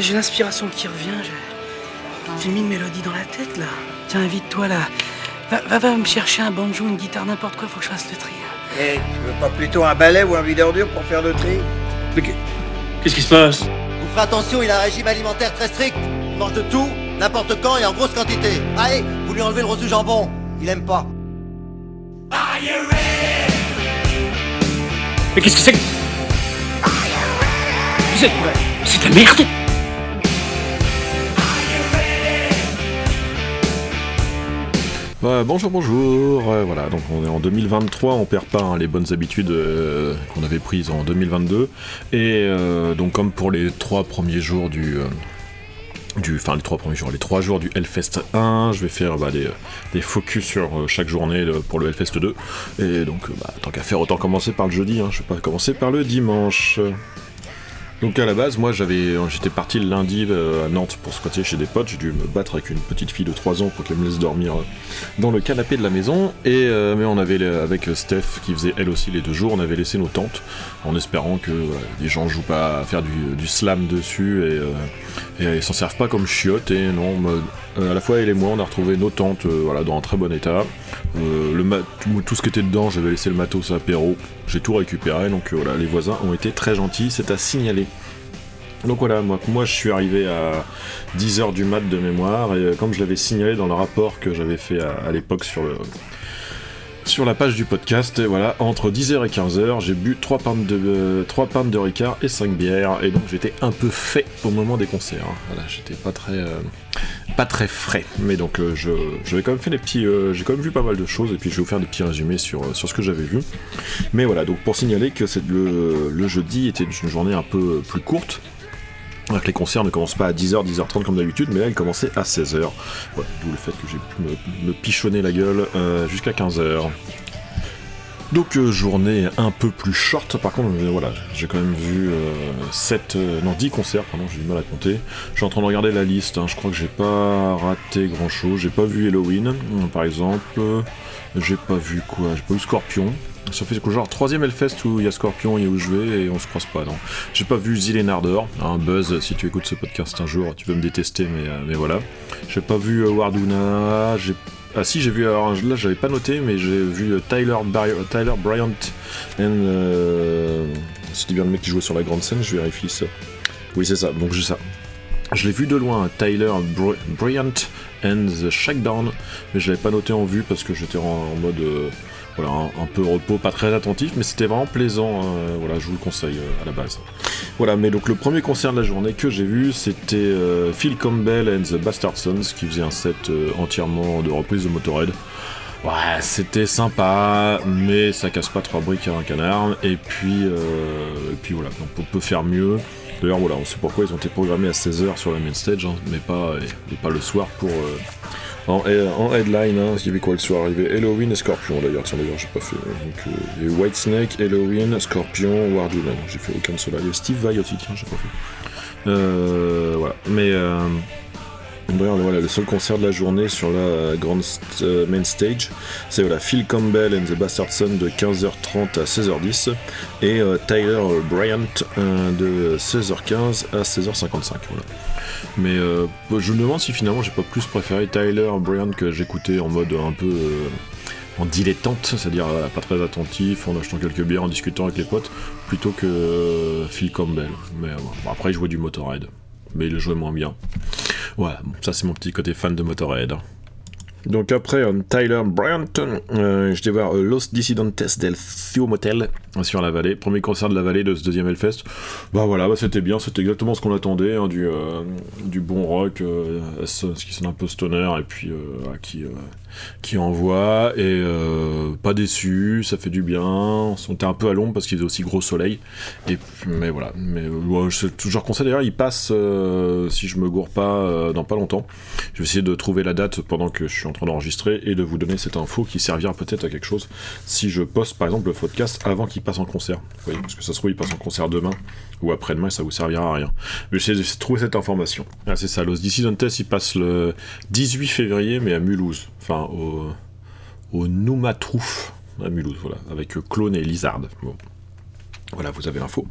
J'ai l'inspiration qui revient. J'ai mis une mélodie dans la tête là. Tiens, invite-toi là. Va, va, me chercher un banjo, une guitare, n'importe quoi, faut que je fasse le tri. Eh, tu veux pas plutôt un balai ou un videur dur pour faire le tri? Mais qu'est-ce qui se passe? Vous ferez attention, il a un régime alimentaire très strict. Il mange de tout, n'importe quand et en grosse quantité. Allez, vous lui enlevez le rose du jambon. Il aime pas. Mais qu'est-ce que c'est que... C'est... C'est de la merde bonjour, bonjour. Euh, voilà, donc on est en 2023, on perd pas hein, les bonnes habitudes euh, qu'on avait prises en 2022. Et euh, donc comme pour les trois premiers jours du, du, enfin les trois premiers jours, les trois jours du Hellfest 1, je vais faire bah, des, focus sur chaque journée pour le Hellfest 2. Et donc bah, tant qu'à faire, autant commencer par le jeudi. Hein, je vais pas commencer par le dimanche. Donc à la base, moi j'avais, j'étais parti le lundi euh, à Nantes pour squatter chez des potes. J'ai dû me battre avec une petite fille de 3 ans pour qu'elle me laisse dormir euh, dans le canapé de la maison. Et euh, mais on avait avec Steph qui faisait elle aussi les deux jours, on avait laissé nos tentes en espérant que les gens jouent pas à faire du, slam dessus et, et ils s'en servent pas comme chiottes. Et non, à la fois elle et moi, on a retrouvé nos tentes voilà dans un très bon état. le tout, ce qui était dedans, j'avais laissé le matos apéro. J'ai tout récupéré, donc voilà, les voisins ont été très gentils. C'est à signaler. Donc voilà, moi, moi je suis arrivé à 10h du mat de mémoire, et euh, comme je l'avais signalé dans le rapport que j'avais fait à, l'époque sur sur la page du podcast, voilà, entre 10h et 15h, j'ai bu 3 pintes de, 3 pintes de Ricard et 5 bières, et donc j'étais un peu fait au moment des concerts. Hein. Voilà, j'étais pas très, euh, pas très frais, mais donc euh, je, j'avais quand même fait des petits, j'ai quand même vu pas mal de choses, et puis je vais vous faire des petits résumés sur, sur ce que j'avais vu. Mais voilà, donc pour signaler que le, le jeudi était une journée un peu plus courte, que les concerts ne commencent pas à 10h, 10h30 comme d'habitude, mais là ils commençaient à 16h. Voilà, d'où le fait que j'ai pu me, pichonner la gueule euh, jusqu'à 15h. Donc euh, journée un peu plus short, par contre euh, voilà, j'ai quand même vu 7, non 10 concerts, pardon, j'ai du mal à compter. Je suis en train de regarder la liste, hein. je crois que j'ai pas raté grand chose, j'ai pas vu Halloween par exemple, j'ai pas vu quoi, j'ai pas vu Scorpion, ça fait genre troisième Hellfest où il y a Scorpion et où je vais et on se croise pas, non. J'ai pas vu Zilénardor, un hein, Buzz, si tu écoutes ce podcast un jour, tu peux me détester, mais, euh, mais voilà. J'ai pas vu euh, Warduna, j'ai... Ah si, j'ai vu, alors là j'avais pas noté, mais j'ai vu euh, Tyler, Tyler Bryant and... C'était bien le mec qui jouait sur la grande scène, je vérifie ça. Oui, c'est ça, donc j'ai ça. Je l'ai vu de loin, Tyler Bryant and the Shakedown, mais je l'avais pas noté en vue parce que j'étais en, mode voilà, un, peu repos, pas très attentif, mais c'était vraiment plaisant. Hein. voilà, je vous le conseille euh, à la base. Voilà, mais donc le premier concert de la journée que j'ai vu, c'était euh, Phil Campbell and the Bastard Sons qui faisait un set euh, entièrement de reprise de Motorhead. Ouais, c'était sympa, mais ça casse pas trois briques à un canard. Et puis, et puis voilà, on peut faire mieux. D'ailleurs, voilà, on sait pourquoi ils ont été programmés à 16h sur la main stage, hein, mais, pas le soir pour, en, headline, hein, il y avait quoi le soir arrivé? Halloween et Scorpion d'ailleurs, tiens d'ailleurs j'ai pas fait. Donc, euh, et White Snake, Halloween, Scorpion, Wardula, j'ai fait aucun de ceux-là. Il y Steve Vai aussi, tiens, j'ai pas fait. Euh, voilà, mais euh, voilà, le seul concert de la journée sur la grande euh, main stage, c'est voilà, Phil Campbell and the Bastard Son de 15h30 à 16h10 et Tyler Bryant de 16h15 à 16h55. Voilà. Mais euh, je me demande si finalement j'ai pas plus préféré Tyler Bryant que j'écoutais en mode un peu euh, en dilettante, c'est-à-dire euh, pas très attentif, en achetant quelques bières, en discutant avec les potes, plutôt que Phil Campbell. Mais bon, après il jouait du Motorhead, mais il jouait moins bien. Ouais, ça c'est mon petit côté fan de Motorhead. Donc après, Tyler Bryant, euh, je vais voir Los Dissidentes del Motel sur la vallée. Premier concert de la vallée de ce deuxième Hellfest. Bah voilà, bah, c'était bien, c'était exactement ce qu'on attendait, hein, du, euh, du bon rock, euh, ce qui sonne un peu stoner, et puis qui, qui envoie, et pas déçu, ça fait du bien. On était un peu à l'ombre parce qu'il faisait aussi gros soleil. Et, mais voilà, mais je, je conseille d'ailleurs, il passe, si je me gourre pas, dans pas longtemps. Je vais essayer de trouver la date pendant que je suis en train d'enregistrer et de vous donner cette info qui servira peut-être à quelque chose si je poste par exemple le podcast avant qu'il passe en concert. parce que ça se trouve, il passe en concert demain ou après-demain, ça vous servira à rien. Mais j'ai trouvé cette information. Ah, c'est ça, Los Dissidentes, il passe le 18 février, mais à Mulhouse. Enfin, au, au à Mulhouse, voilà, avec Clone et Lizard. Bon. Voilà, vous avez l'info.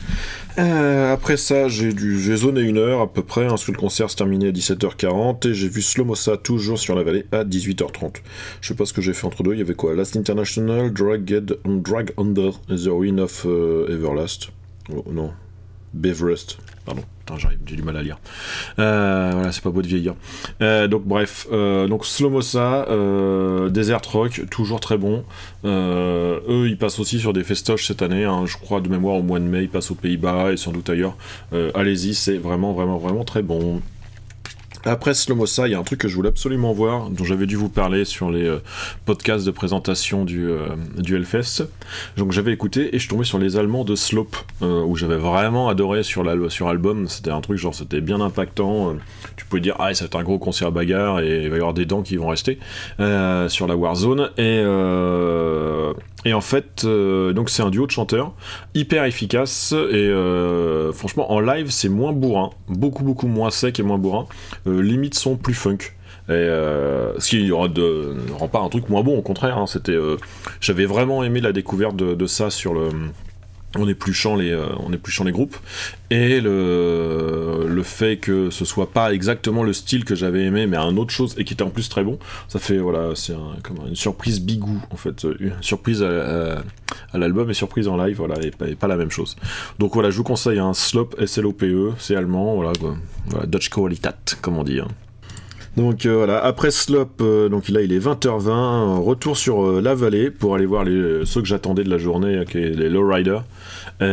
Euh, après ça, j'ai zoné une heure à peu près, hein, parce que le concert se terminait à 17h40, et j'ai vu Slomosa toujours sur la vallée à 18h30. Je sais pas ce que j'ai fait entre deux, il y avait quoi? Last International, Drag, Drag Under, The Ruin of euh, Everlast. Oh, non, Beverest, pardon. J'ai du mal à lire. Euh, voilà, c'est pas beau de vieillir. Euh, donc bref, euh, donc Slomosa, euh, Desert Rock, toujours très bon. Eux, ils passent aussi sur des festoches cette année. hein, je crois de mémoire au mois de mai, ils passent aux Pays-Bas et sans doute ailleurs. Allez-y, c'est vraiment, vraiment, vraiment très bon. Après Slomosa, il y a un truc que je voulais absolument voir, dont j'avais dû vous parler sur les euh, podcasts de présentation du, euh, du Hellfest. Donc j'avais écouté et je tombé sur les Allemands de Slope, euh, où j'avais vraiment adoré sur l'al- sur l'album. C'était un truc genre, c'était bien impactant. Tu pouvais dire, ah, c'est un gros concert bagarre et il va y avoir des dents qui vont rester euh, sur la Warzone. Et, euh, et en fait, euh, donc c'est un duo de chanteurs hyper efficace et franchement en live c'est moins bourrin, beaucoup beaucoup moins sec et moins bourrin. Limite son plus funk. Et ce qui rend, de- ne rend pas un truc moins bon, au contraire. hein, c'était, j'avais vraiment aimé la découverte de ça sur le, en épluchant les, euh, les groupes et le, le fait que ce soit pas exactement le style que j'avais aimé, mais un autre chose et qui était en plus très bon. Ça fait voilà, c'est un- une surprise bigou en fait, euh, surprise à, l'album et surprise en live, voilà, et pas, la même chose. Donc voilà, je vous conseille un Slop S-L-O-P-E, c'est allemand, voilà, quoi. voilà Dutch Qualitat, comme on dit. hein. Donc euh, voilà, après Slop, euh, donc là il est 20h20, euh, retour sur la vallée pour aller voir ceux que j'attendais de la journée, euh, qui est les Lowriders. Et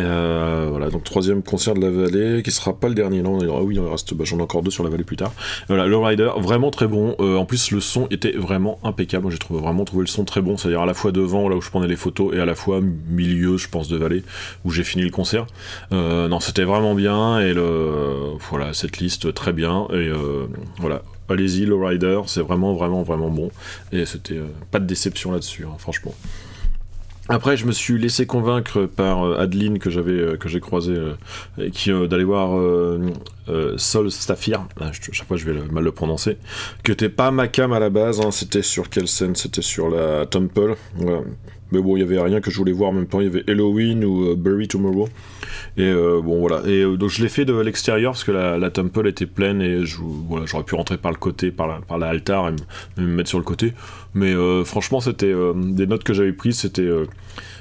voilà, donc troisième concert de la vallée, qui sera pas le dernier, non, aura- oui, il reste, bah, j'en ai encore deux sur la vallée plus tard. Voilà, Lowrider, vraiment très bon, en plus le son était vraiment impeccable, j'ai vraiment trouvé le son très bon, c'est-à-dire à la fois devant, là où je prenais les photos, et à la fois milieu, je pense, de vallée, où j'ai fini le concert. Non, c'était vraiment bien, et le, voilà, cette liste très bien, et voilà, allez-y, Lowrider, c'est vraiment, vraiment, vraiment bon. Et c'était euh, pas de déception là-dessus, hein, franchement. Après, je me suis laissé convaincre par euh, Adeline que j'avais euh, que j'ai croisé et qui d'aller voir Sol Staffir. Ah, chaque fois, je vais mal le prononcer. Que t'es pas ma cam à la base. hein, c'était sur quelle scène? C'était sur la Temple. Voilà. Mais bon, il y avait rien que je voulais voir en même temps. Il y avait Halloween ou euh, Bury Tomorrow. Et euh, bon voilà. Et euh, donc je l'ai fait de l'extérieur parce que la, temple était pleine et je, voilà, j'aurais pu rentrer par le côté, par la, par la altar et me, me mettre sur le côté. Mais franchement, c'était des notes que j'avais prises. C'était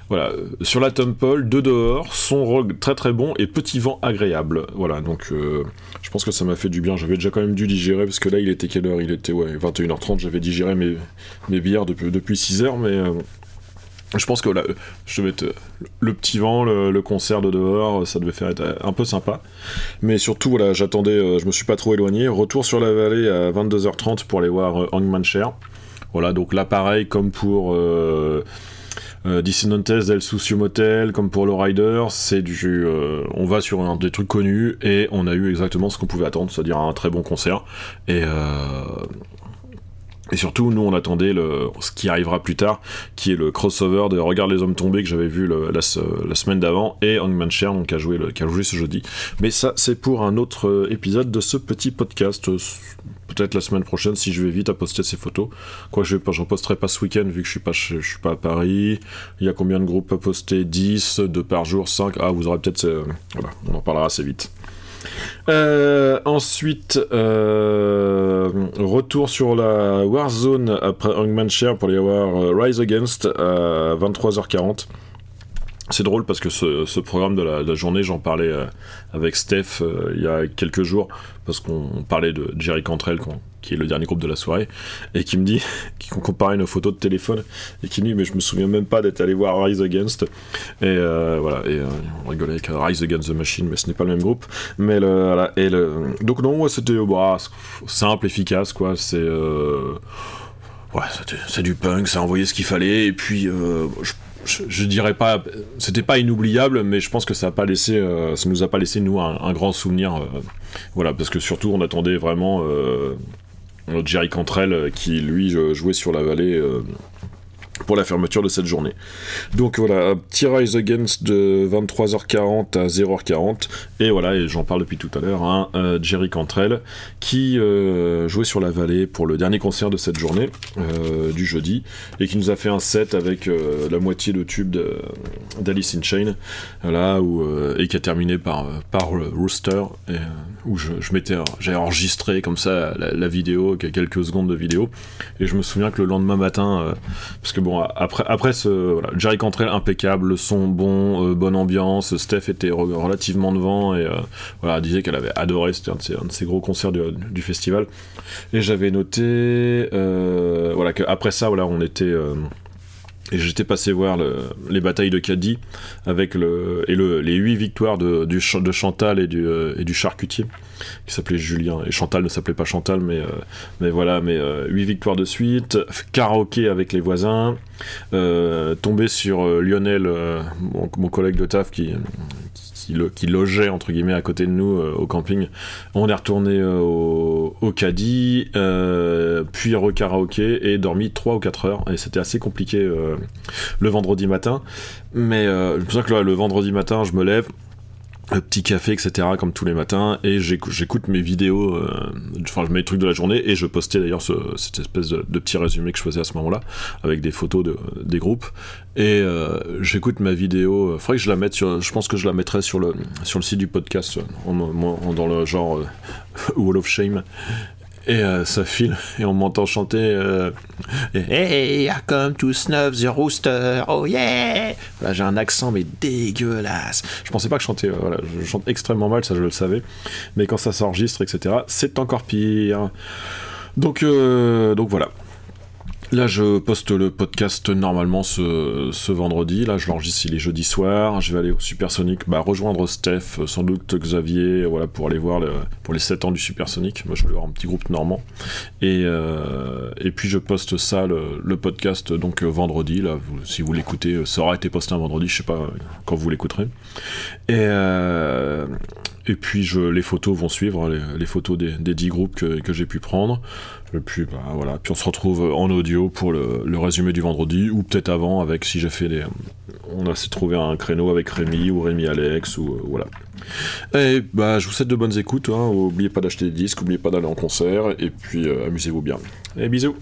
voilà sur la temple, de dehors, son rogue très très bon et petit vent agréable. Voilà donc je pense que ça m'a fait du bien. J'avais déjà quand même dû digérer parce que là il était quelle heure? Il était ouais 21h30. J'avais digéré mes mes bières depuis depuis 6 heures, mais euh, je pense que là, je devais être le petit vent, le, concert de dehors, ça devait faire être un peu sympa. Mais surtout, voilà, j'attendais, euh, je me suis pas trop éloigné. Retour sur la vallée à 22h30 pour aller voir euh, Hangman Cher. Voilà, donc là, pareil, comme pour euh, euh, Dissidentes del Sucio Motel, comme pour le Rider, c'est du. euh, on va sur un des trucs connus et on a eu exactement ce qu'on pouvait attendre, c'est-à-dire un très bon concert. Et. Et surtout, nous, on attendait ce qui arrivera plus tard, qui est le crossover de Regarde les hommes tombés que j'avais vu la, se- la semaine d'avant, et Hangman Cher, donc, qui a, joué ce jeudi. Mais ça, c'est pour un autre euh, épisode de ce petit podcast. euh, Peut-être la semaine prochaine, si je vais vite à poster ces photos. Quoi, je ne posterai pas ce week-end, vu que je suis pas, je suis pas à Paris. Il y a combien de groupes à poster? 10, 2 par jour, 5 Ah, vous aurez peut-être... euh, voilà, on en parlera assez vite. Euh, ensuite, euh, retour sur la Warzone après Hangman Share pour aller voir euh, Rise Against à 23h40. C'est drôle parce que ce, programme de la, journée, j'en parlais avec Steph il y a quelques jours, parce qu'on parlait de Jerry Cantrell, qui est le dernier groupe de la soirée, et qui me dit, qui comparait nos photos de téléphone, et qui me dit, mais je me souviens même pas d'être allé voir Rise Against. Et euh, voilà, et euh, on rigolait avec Rise Against the Machine, mais ce n'est pas le même groupe. Mais le, et le, donc non, c'était euh, bah, simple, efficace, quoi. C'est ouais, c'est du punk, ça a envoyé ce qu'il fallait, et puis je, dirais pas, c'était pas inoubliable, mais je pense que ça a pas laissé, euh, ça nous a pas laissé nous un, grand souvenir, voilà, parce que surtout on attendait vraiment Jerry Cantrell euh, qui lui euh, jouait sur la vallée. Pour la fermeture de cette journée. Donc voilà, un petit Rise Against de 23h40 à 0h40, et voilà, et j'en parle depuis tout à l'heure, hein, euh, Jerry Cantrell, qui euh, jouait sur la vallée pour le dernier concert de cette journée, euh, du jeudi, et qui nous a fait un set avec la moitié de tube d'Alice in Chain, voilà, où, et qui a terminé par, par Rooster, où je, j'ai enregistré comme ça la, la, vidéo, quelques secondes de vidéo, et je me souviens que le lendemain matin, parce que bon, après, après ce, Jerry Cantrell impeccable, le son bon, euh, bonne ambiance, Steph était relativement devant et euh, disait qu'elle avait adoré, c'était un, de ses gros concerts du, festival. Et j'avais noté, euh, voilà, qu'après ça, voilà, on était et j'étais passé voir les batailles de Caddy avec et le, les 8 victoires de, Chantal et du, et du charcutier qui s'appelait Julien. Et Chantal ne s'appelait pas Chantal, mais, euh, mais voilà, mais 8 euh, victoires de suite, karaoké avec les voisins, euh, tombé sur Lionel, mon, collègue de taf qui, qui, logeait entre guillemets à côté de nous au camping. On est retourné au, au caddie, puis re-karaoké et dormi 3 ou 4 heures. Et c'était assez compliqué le vendredi matin. Mais je me souviens que le vendredi matin, je me lève, petit café, etc., comme tous les matins, et j'écoute mes vidéos, euh, enfin, les trucs de la journée, et je postais d'ailleurs cette espèce de, petit résumé que je faisais à ce moment-là, avec des photos de, des groupes, et euh, j'écoute ma vidéo, euh, faudrait que je la mette sur, je pense que je la mettrai sur le, sur le site du podcast, dans le genre Wall of Shame, et euh, ça file, et on m'entend chanter euh, Hey, I come to snuff the rooster, oh yeah j'ai un accent, mais dégueulasse. Je pensais pas que je chantais, euh, voilà, je chante extrêmement mal, ça je le savais, mais quand ça s'enregistre, etc., c'est encore pire. Donc, donc voilà. Là, je poste le podcast normalement ce, vendredi. Là, je l'enregistre, il est jeudi soir. Je vais aller au Supersonic, bah, rejoindre Steph, sans doute Xavier, voilà, pour aller voir pour les 7 ans du Supersonic. Moi, je vais voir un petit groupe normand. Et, euh, et puis, je poste ça, le, podcast, donc vendredi. Là, si vous l'écoutez, ça aura été posté un vendredi, je sais pas quand vous l'écouterez. Et, euh, et puis, je, les photos vont suivre, les, photos des, des 10 groupes que, que j'ai pu prendre. Et puis, bah, voilà. puis on se retrouve en audio pour le, résumé du vendredi, ou peut-être avant, avec si j'ai fait des. On a trouvé un créneau avec Rémi ou Rémi Alex, ou euh, voilà. Et bah, je vous souhaite de bonnes écoutes. Hein. N'oubliez pas d'acheter des disques, n'oubliez pas d'aller en concert, et puis euh, amusez-vous bien. Et bisous!